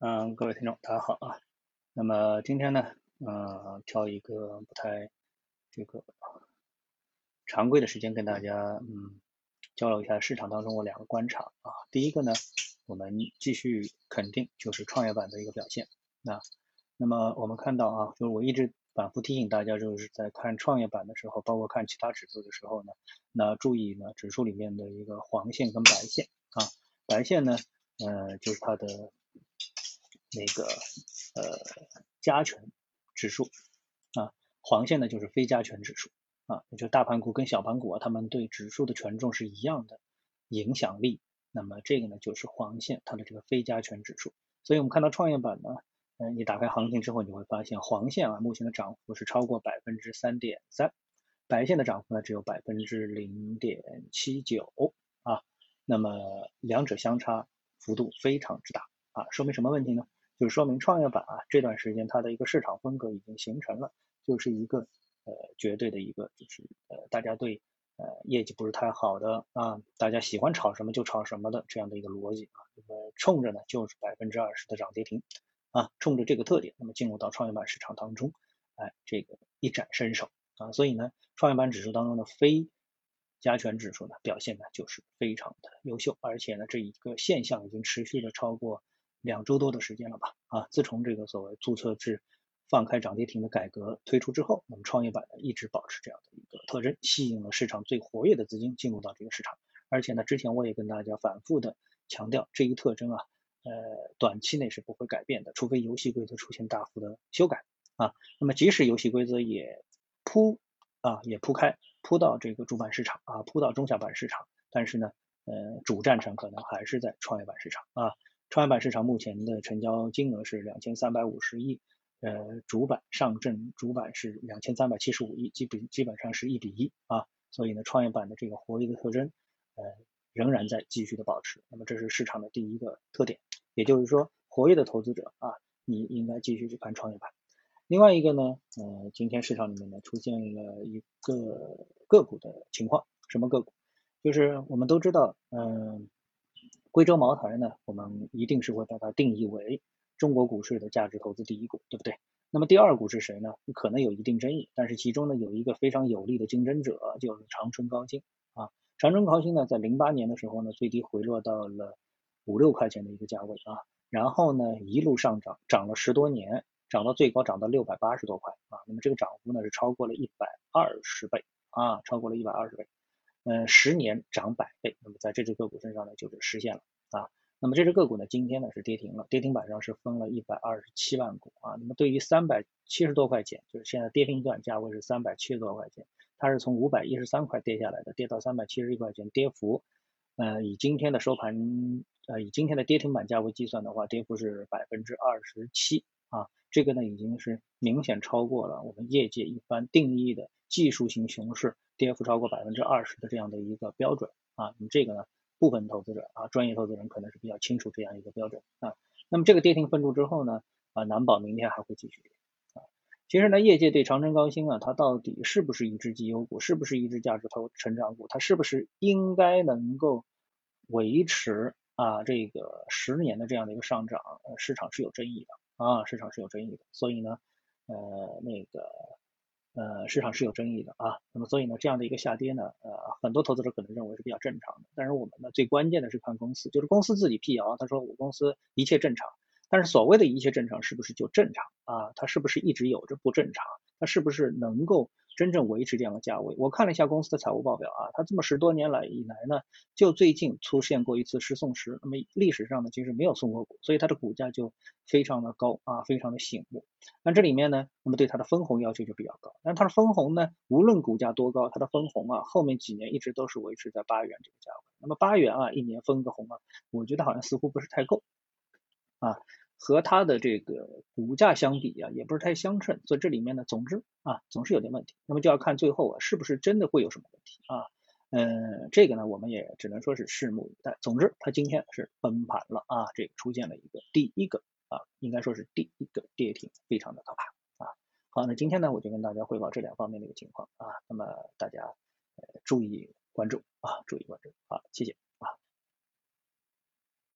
嗯，各位听众，大家好啊。那么今天呢，呃，挑一个不太这个常规的时间跟大家嗯交流一下市场当中我两个观察啊。第一个呢，我们继续肯定就是创业板的一个表现。那那么我们看到啊，就是我一直反复提醒大家，就是在看创业板的时候，包括看其他指数的时候呢，那注意呢指数里面的一个黄线跟白线啊，白线呢，呃，就是它的。那个呃加权指数啊，黄线呢就是非加权指数啊，也就大盘股跟小盘股啊，它们对指数的权重是一样的影响力。那么这个呢就是黄线，它的这个非加权指数。所以我们看到创业板呢，嗯，你打开行情之后，你会发现黄线啊，目前的涨幅是超过百分之三点三，白线的涨幅呢只有百分之零点七九啊，那么两者相差幅度非常之大啊，说明什么问题呢？就是说明创业板啊这段时间它的一个市场风格已经形成了，就是一个呃绝对的一个就是呃大家对呃业绩不是太好的啊，大家喜欢炒什么就炒什么的这样的一个逻辑啊，那么冲着呢就是百分之二十的涨跌停啊，冲着这个特点，那么进入到创业板市场当中，哎这个一展身手啊，所以呢创业板指数当中的非加权指数呢表现呢就是非常的优秀，而且呢这一个现象已经持续了超过。两周多的时间了吧？啊，自从这个所谓注册制放开涨跌停的改革推出之后，那么创业板呢一直保持这样的一个特征，吸引了市场最活跃的资金进入到这个市场。而且呢，之前我也跟大家反复的强调，这一特征啊，呃，短期内是不会改变的，除非游戏规则出现大幅的修改啊。那么即使游戏规则也铺啊也铺开，铺到这个主板市场啊，铺到中小板市场，但是呢，呃，主战场可能还是在创业板市场啊。创业板市场目前的成交金额是两千三百五十亿，呃，主板上证主板是两千三百七十五亿，基本基本上是一比一啊，所以呢，创业板的这个活跃的特征，呃，仍然在继续的保持。那么这是市场的第一个特点，也就是说，活跃的投资者啊，你应该继续去看创业板。另外一个呢，呃，今天市场里面呢出现了一个个股的情况，什么个股？就是我们都知道，嗯。贵州茅台呢，我们一定是会把它定义为中国股市的价值投资第一股，对不对？那么第二股是谁呢？可能有一定争议，但是其中呢有一个非常有力的竞争者，就是长春高新啊。长春高新呢，在零八年的时候呢，最低回落到了五六块钱的一个价位啊，然后呢一路上涨，涨了十多年，涨到最高涨到六百八十多块啊。那么这个涨幅呢是超过了一百二十倍啊，超过了一百二十倍。嗯，十年涨百倍，那么在这只个股身上呢，就是实现了啊。那么这只个股呢，今天呢是跌停了，跌停板上是分了一百二十七万股啊。那么对于三百七十多块钱，就是现在跌停段价位是三百七十多块钱，它是从五百一十三块跌下来的，跌到三百七十一块钱，跌幅，呃，以今天的收盘，呃，以今天的跌停板价位计算的话，跌幅是百分之二十七啊。这个呢已经是明显超过了我们业界一般定义的技术型熊市。跌幅超过百分之二十的这样的一个标准啊，那么这个呢，部分投资者啊，专业投资人可能是比较清楚这样一个标准啊。那么这个跌停分出之后呢，啊，难保明天还会继续跌啊。其实呢，业界对长城高新啊，它到底是不是一只绩优股，是不是一只价值投成长股，它是不是应该能够维持啊这个十年的这样的一个上涨，市场是有争议的啊，市场是有争议的。所以呢，呃，那个。呃，市场是有争议的啊，那么所以呢，这样的一个下跌呢，呃，很多投资者可能认为是比较正常的，但是我们呢，最关键的是看公司，就是公司自己辟谣，他说我公司一切正常，但是所谓的一切正常是不是就正常啊？它是不是一直有着不正常？它是不是能够？真正维持这样的价位，我看了一下公司的财务报表啊，它这么十多年来以来呢，就最近出现过一次失送时，那么历史上呢其实没有送过股，所以它的股价就非常的高啊，非常的醒目。那这里面呢，那么对它的分红要求就比较高，但它的分红呢，无论股价多高，它的分红啊，后面几年一直都是维持在八元这个价位。那么八元啊，一年分个红啊，我觉得好像似乎不是太够啊。和它的这个股价相比啊，也不是太相称，所以这里面呢，总之啊，总是有点问题。那么就要看最后啊，是不是真的会有什么问题啊？嗯，这个呢，我们也只能说是拭目以待。总之，它今天是崩盘了啊，这个出现了一个第一个啊，应该说是第一个跌停，非常的可怕啊。好，那今天呢，我就跟大家汇报这两方面的一个情况啊，那么大家呃注意关注啊，注意关注，好，谢谢。